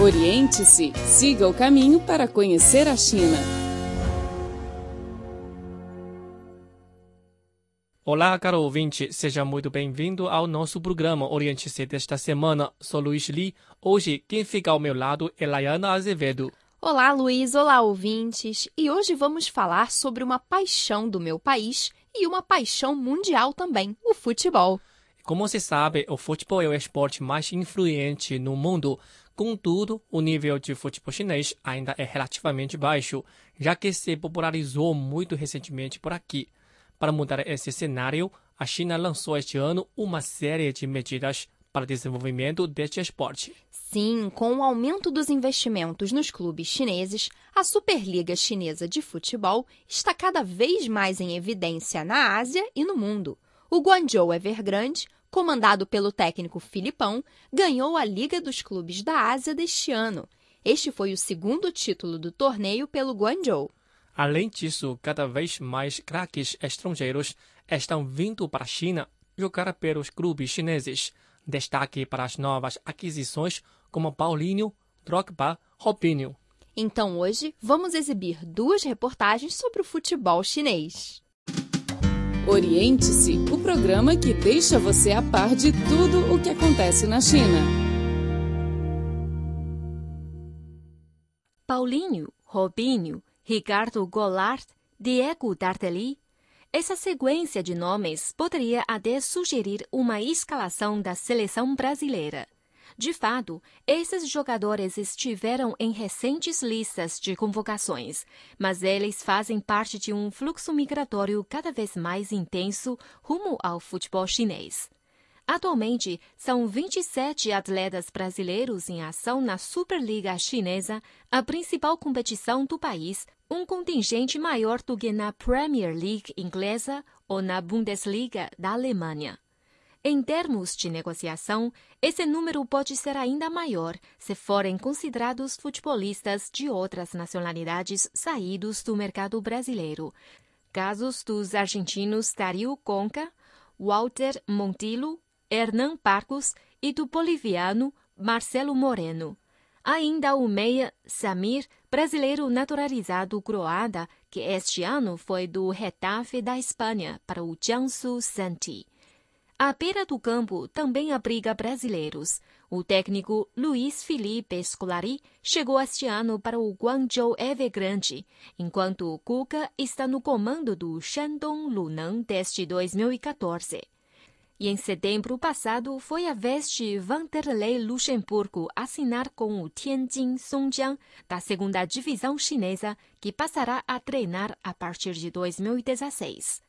Oriente-se, siga o caminho para conhecer a China. Olá, caro ouvinte, seja muito bem-vindo ao nosso programa Oriente-se desta semana. Sou Luiz Li. Hoje, quem fica ao meu lado é Laiana Azevedo. Olá, Luiz. Olá, ouvintes. E hoje vamos falar sobre uma paixão do meu país e uma paixão mundial também, o futebol. Como se sabe, o futebol é o esporte mais influente no mundo. Contudo, o nível de futebol chinês ainda é relativamente baixo, já que se popularizou muito recentemente por aqui. Para mudar esse cenário, a China lançou este ano uma série de medidas para desenvolvimento deste esporte. Sim, com o aumento dos investimentos nos clubes chineses, a Superliga Chinesa de Futebol está cada vez mais em evidência na Ásia e no mundo. O Guangzhou Evergrande comandado pelo técnico Filipão, ganhou a Liga dos Clubes da Ásia deste ano. Este foi o segundo título do torneio pelo Guangzhou. Além disso, cada vez mais craques estrangeiros estão vindo para a China jogar pelos clubes chineses. Destaque para as novas aquisições como Paulinho, Drogba, Robinho. Então hoje vamos exibir duas reportagens sobre o futebol chinês. Oriente-se, o programa que deixa você a par de tudo o que acontece na China. Paulinho, Robinho, Ricardo Goulart, Diego Tardelli. Essa sequência de nomes poderia até sugerir uma escalação da seleção brasileira. De fato, esses jogadores estiveram em recentes listas de convocações, mas eles fazem parte de um fluxo migratório cada vez mais intenso rumo ao futebol chinês. Atualmente, são 27 atletas brasileiros em ação na Superliga Chinesa, a principal competição do país, um contingente maior do que na Premier League inglesa ou na Bundesliga da Alemanha. Em termos de negociação, esse número pode ser ainda maior se forem considerados futebolistas de outras nacionalidades saídos do mercado brasileiro. Casos dos argentinos Dario Conca, Walter Montillo, Hernan Parcos e do boliviano Marcelo Moreno. Ainda o meia Samir, brasileiro naturalizado croata, que este ano foi do Retafe da Espanha para o Jiangsu Santi. A beira do campo também abriga brasileiros. O técnico Luiz Felipe Scolari chegou este ano para o Guangzhou Evergrande, enquanto o Cuca está no comando do Shandong Luneng desde 2014. E em setembro passado foi a vez de Vanderlei Luxemburgo assinar com o Tianjin Songjiang da segunda divisão chinesa, que passará a treinar a partir de 2016.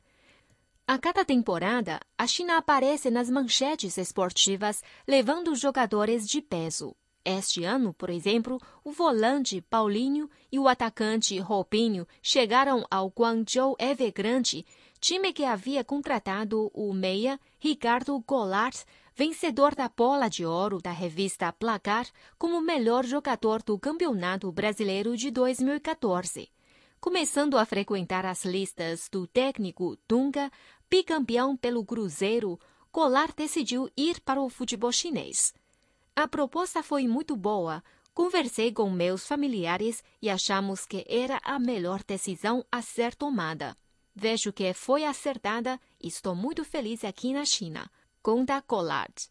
A cada temporada, a China aparece nas manchetes esportivas levando jogadores de peso. Este ano, por exemplo, o volante Paulinho e o atacante Robinho chegaram ao Guangzhou Evergrande, time que havia contratado o meia Ricardo Goulart, vencedor da bola de ouro da revista Placar, como melhor jogador do Campeonato Brasileiro de 2014. Começando a frequentar as listas do técnico Dunga, bicampeão pelo Cruzeiro, Colar decidiu ir para o futebol chinês. A proposta foi muito boa. Conversei com meus familiares e achamos que era a melhor decisão a ser tomada. Vejo que foi acertada e estou muito feliz aqui na China. Conta Collard.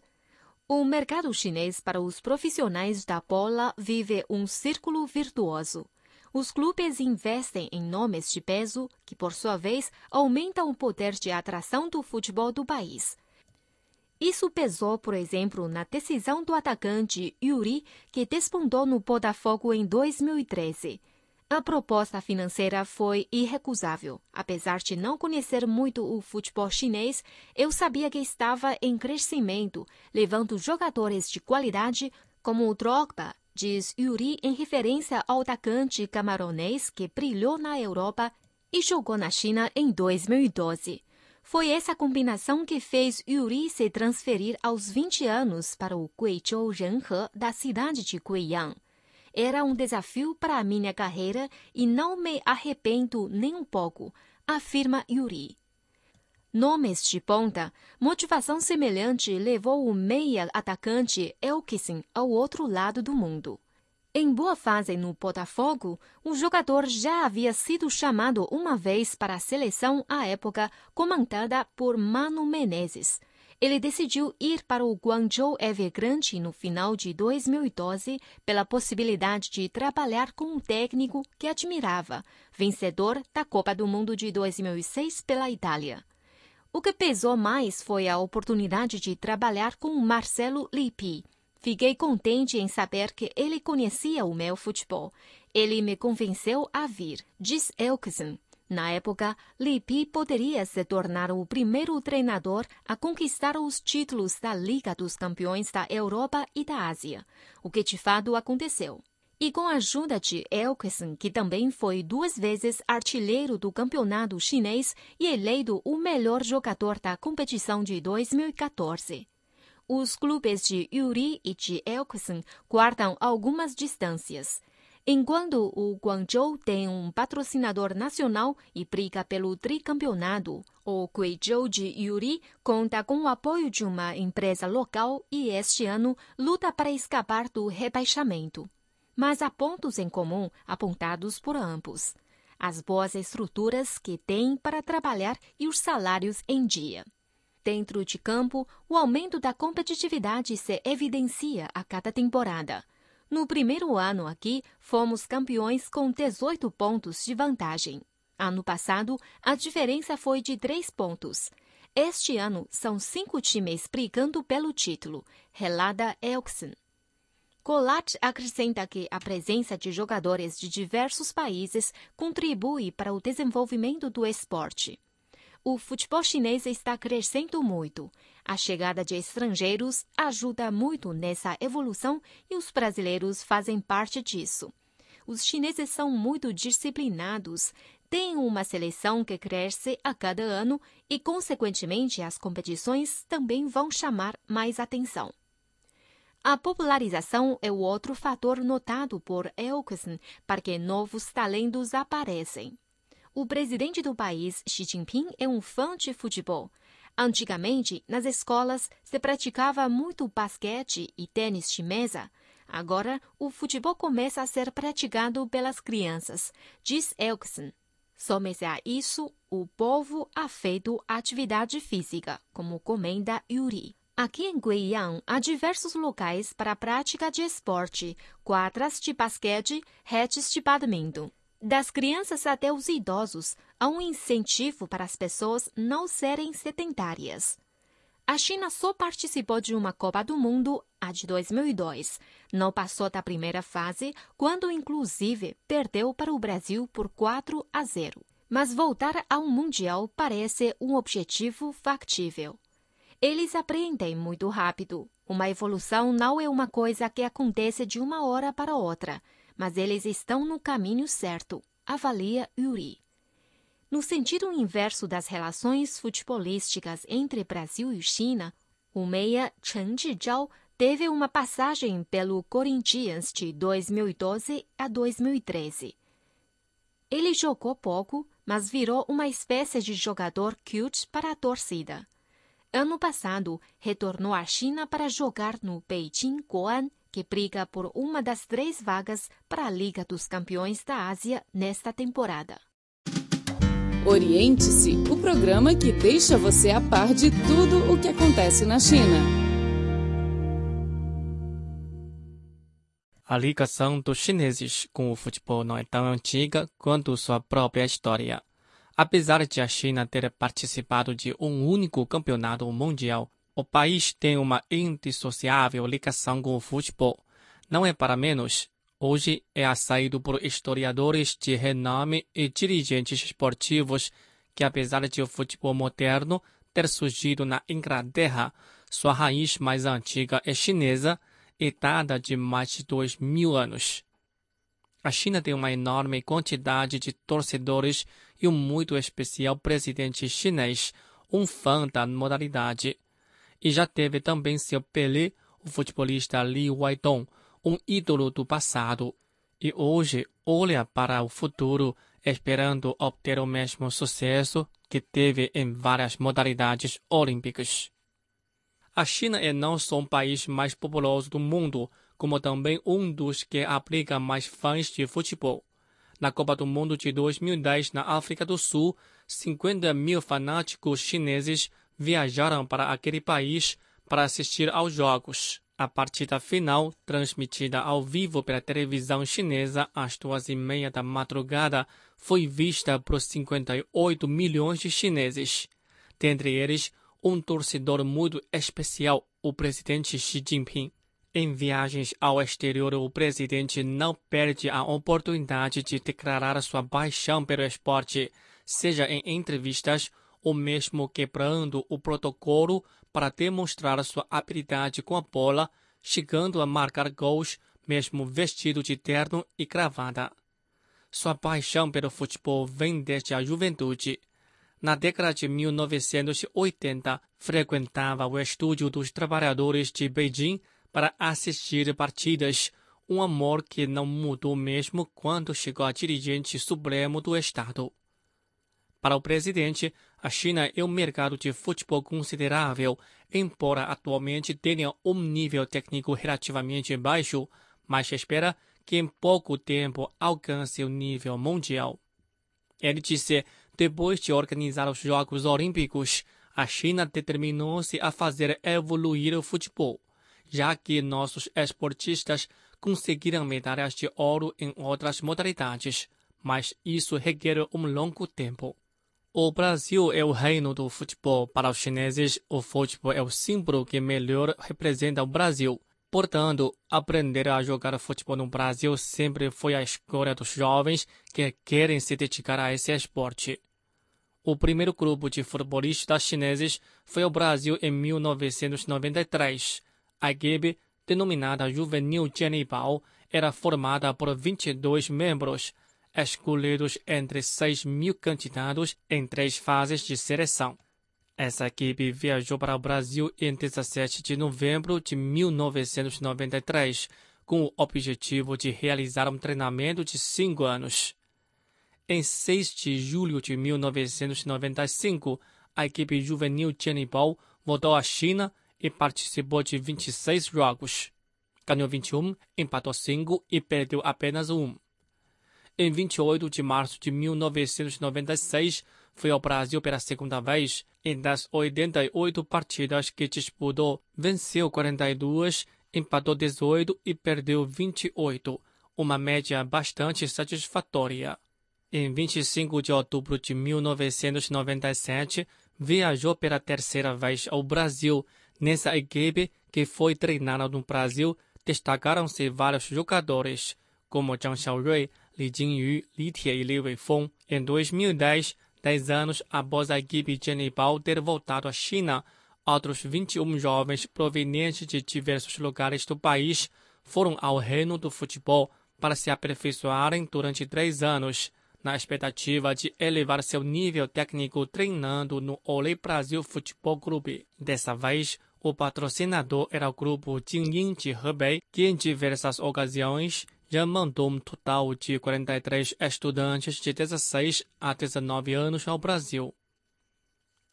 O mercado chinês para os profissionais da bola vive um círculo virtuoso. Os clubes investem em nomes de peso que, por sua vez, aumentam o poder de atração do futebol do país. Isso pesou, por exemplo, na decisão do atacante Yuri, que despontou no Botafogo em 2013. A proposta financeira foi irrecusável. Apesar de não conhecer muito o futebol chinês, eu sabia que estava em crescimento, levando jogadores de qualidade como o Drogba, diz Yuri em referência ao atacante camaronês que brilhou na Europa e jogou na China em 2012. Foi essa combinação que fez Yuri se transferir aos 20 anos para o Guizhou Renhe da cidade de Guiyang. Era um desafio para a minha carreira e não me arrependo nem um pouco, afirma Yuri. Nomes de ponta, motivação semelhante levou o meia atacante Elkison ao outro lado do mundo. Em boa fase no Botafogo, o jogador já havia sido chamado uma vez para a seleção à época comandada por Mano Menezes. Ele decidiu ir para o Guangzhou Evergrande no final de 2012 pela possibilidade de trabalhar com um técnico que admirava, vencedor da Copa do Mundo de 2006 pela Itália. O que pesou mais foi a oportunidade de trabalhar com Marcelo Lippi, Fiquei contente em saber que ele conhecia o meu futebol. Ele me convenceu a vir, diz Elkson. Na época, Lippi poderia se tornar o primeiro treinador a conquistar os títulos da Liga dos Campeões da Europa e da Ásia, o que de fato aconteceu. E com a ajuda de Elkson, que também foi duas vezes artilheiro do campeonato chinês e eleito o melhor jogador da competição de 2014 os clubes de Yuri e de Elkson guardam algumas distâncias. Enquanto o Guangzhou tem um patrocinador nacional e briga pelo tricampeonato, o Guizhou de Yuri conta com o apoio de uma empresa local e este ano luta para escapar do rebaixamento. Mas há pontos em comum apontados por ambos. As boas estruturas que têm para trabalhar e os salários em dia. Dentro de campo, o aumento da competitividade se evidencia a cada temporada. No primeiro ano aqui, fomos campeões com 18 pontos de vantagem. Ano passado, a diferença foi de 3 pontos. Este ano, são cinco times brigando pelo título, relata Elkson. Colat acrescenta que a presença de jogadores de diversos países contribui para o desenvolvimento do esporte o futebol chinês está crescendo muito. A chegada de estrangeiros ajuda muito nessa evolução e os brasileiros fazem parte disso. Os chineses são muito disciplinados, têm uma seleção que cresce a cada ano e, consequentemente, as competições também vão chamar mais atenção. A popularização é o outro fator notado por Elkson para que novos talentos aparecem. O presidente do país, Xi Jinping, é um fã de futebol. Antigamente, nas escolas, se praticava muito basquete e tênis de mesa. Agora, o futebol começa a ser praticado pelas crianças, diz Elkson. Some-se a isso, o povo ha feito atividade física, como comenta Yuri. Aqui em Guiyang, há diversos locais para a prática de esporte, quadras de basquete, redes de badminton. Das crianças até os idosos, há um incentivo para as pessoas não serem sedentárias. A China só participou de uma Copa do Mundo, a de 2002. Não passou da primeira fase, quando inclusive perdeu para o Brasil por 4 a 0. Mas voltar ao Mundial parece um objetivo factível. Eles aprendem muito rápido. Uma evolução não é uma coisa que acontece de uma hora para outra mas eles estão no caminho certo, avalia Yuri. No sentido inverso das relações futebolísticas entre Brasil e China, o meia Chen Zhizhao teve uma passagem pelo Corinthians de 2012 a 2013. Ele jogou pouco, mas virou uma espécie de jogador cute para a torcida. Ano passado, retornou à China para jogar no Beijing Guoan que briga por uma das três vagas para a Liga dos Campeões da Ásia nesta temporada. Oriente-se, o programa que deixa você a par de tudo o que acontece na China. A ligação dos chineses com o futebol não é tão antiga quanto sua própria história. Apesar de a China ter participado de um único campeonato mundial, o país tem uma indissociável ligação com o futebol. Não é para menos. Hoje é aceito por historiadores de renome e dirigentes esportivos que, apesar de o futebol moderno ter surgido na Inglaterra, sua raiz mais antiga é chinesa e de mais de dois mil anos. A China tem uma enorme quantidade de torcedores e um muito especial presidente chinês, um fã da modalidade e já teve também seu Pelé, o futebolista Li Weidong, um ídolo do passado, e hoje olha para o futuro esperando obter o mesmo sucesso que teve em várias modalidades olímpicas. A China é não só o país mais populoso do mundo, como também um dos que abriga mais fãs de futebol. Na Copa do Mundo de 2010, na África do Sul, 50 mil fanáticos chineses viajaram para aquele país para assistir aos jogos. A partida final, transmitida ao vivo pela televisão chinesa às duas e meia da madrugada, foi vista por 58 milhões de chineses. Dentre eles, um torcedor muito especial, o presidente Xi Jinping. Em viagens ao exterior, o presidente não perde a oportunidade de declarar sua paixão pelo esporte, seja em entrevistas ou mesmo quebrando o protocolo para demonstrar sua habilidade com a bola, chegando a marcar gols mesmo vestido de terno e gravata. Sua paixão pelo futebol vem desde a juventude. Na década de 1980, frequentava o estúdio dos trabalhadores de Beijing para assistir partidas, um amor que não mudou mesmo quando chegou a dirigente supremo do Estado. Para o presidente, a China é um mercado de futebol considerável, embora atualmente tenha um nível técnico relativamente baixo, mas espera que em pouco tempo alcance o nível mundial. Ele disse: depois de organizar os Jogos Olímpicos, a China determinou-se a fazer evoluir o futebol, já que nossos esportistas conseguiram medalhas de ouro em outras modalidades, mas isso requer um longo tempo. O Brasil é o reino do futebol. Para os chineses, o futebol é o símbolo que melhor representa o Brasil. Portanto, aprender a jogar futebol no Brasil sempre foi a escolha dos jovens que querem se dedicar a esse esporte. O primeiro grupo de futebolistas chineses foi o Brasil em 1993. A equipe, denominada Juvenil Jianibao, era formada por 22 membros, escolhidos entre 6 mil candidatos em três fases de seleção. Essa equipe viajou para o Brasil em 17 de novembro de 1993, com o objetivo de realizar um treinamento de cinco anos. Em 6 de julho de 1995, a equipe juvenil Tianibao voltou à China e participou de 26 jogos. Ganhou 21, empatou 5 e perdeu apenas um. Em 28 de março de 1996, foi ao Brasil pela segunda vez. Em das 88 partidas que disputou, venceu 42, empatou 18 e perdeu 28, uma média bastante satisfatória. Em 25 de outubro de 1997, viajou pela terceira vez ao Brasil. Nessa equipe, que foi treinada no Brasil, destacaram-se vários jogadores, como Zhang Xiaorui, Li Jingyu, Li Tie e Li Weifeng. Em 2010, dez anos após a equipe Genibao ter voltado à China, outros 21 jovens provenientes de diversos lugares do país foram ao reino do futebol para se aperfeiçoarem durante três anos, na expectativa de elevar seu nível técnico treinando no Olé Brasil Futebol Clube. Dessa vez, o patrocinador era o grupo Jingying de Hebei, que em diversas ocasiões já mandou um total de 43 estudantes de 16 a 19 anos ao Brasil.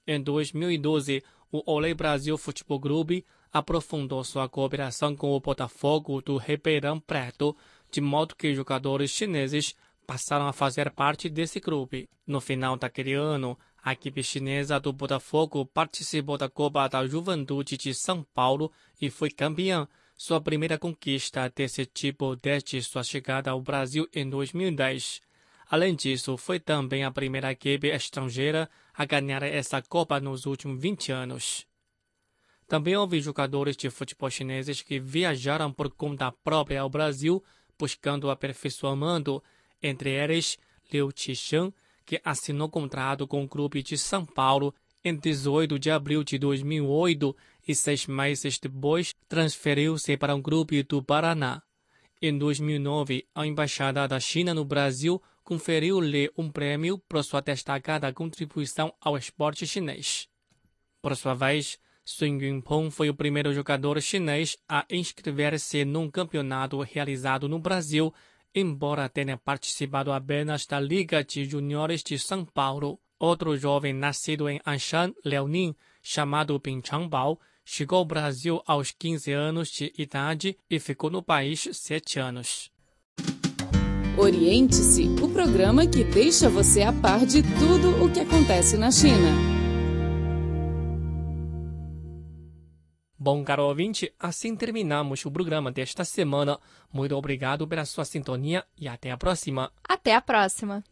Em 2012, o Olé Brasil Futebol Clube aprofundou sua cooperação com o Botafogo do Ribeirão Preto, de modo que jogadores chineses passaram a fazer parte desse clube. No final daquele ano, a equipe chinesa do Botafogo participou da Copa da Juventude de São Paulo e foi campeã sua primeira conquista desse tipo desde sua chegada ao Brasil em 2010. Além disso, foi também a primeira equipe estrangeira a ganhar essa Copa nos últimos 20 anos. Também houve jogadores de futebol chineses que viajaram por conta própria ao Brasil buscando aperfeiçoamento, entre eles Liu Qishan, que assinou contrato com o clube de São Paulo em 18 de abril de 2008 e seis meses depois transferiu-se para um grupo do Paraná. Em 2009, a Embaixada da China no Brasil conferiu-lhe um prêmio por sua destacada contribuição ao esporte chinês. Por sua vez, Sun Yunpeng foi o primeiro jogador chinês a inscrever-se num campeonato realizado no Brasil, embora tenha participado apenas da Liga de Juniores de São Paulo. Outro jovem nascido em Anshan, Liaoning, chamado Ping Changbao, Chegou ao Brasil aos 15 anos de idade e ficou no país 7 anos. Oriente-se, o programa que deixa você a par de tudo o que acontece na China. Bom, caro ouvinte, assim terminamos o programa desta semana. Muito obrigado pela sua sintonia e até a próxima. Até a próxima!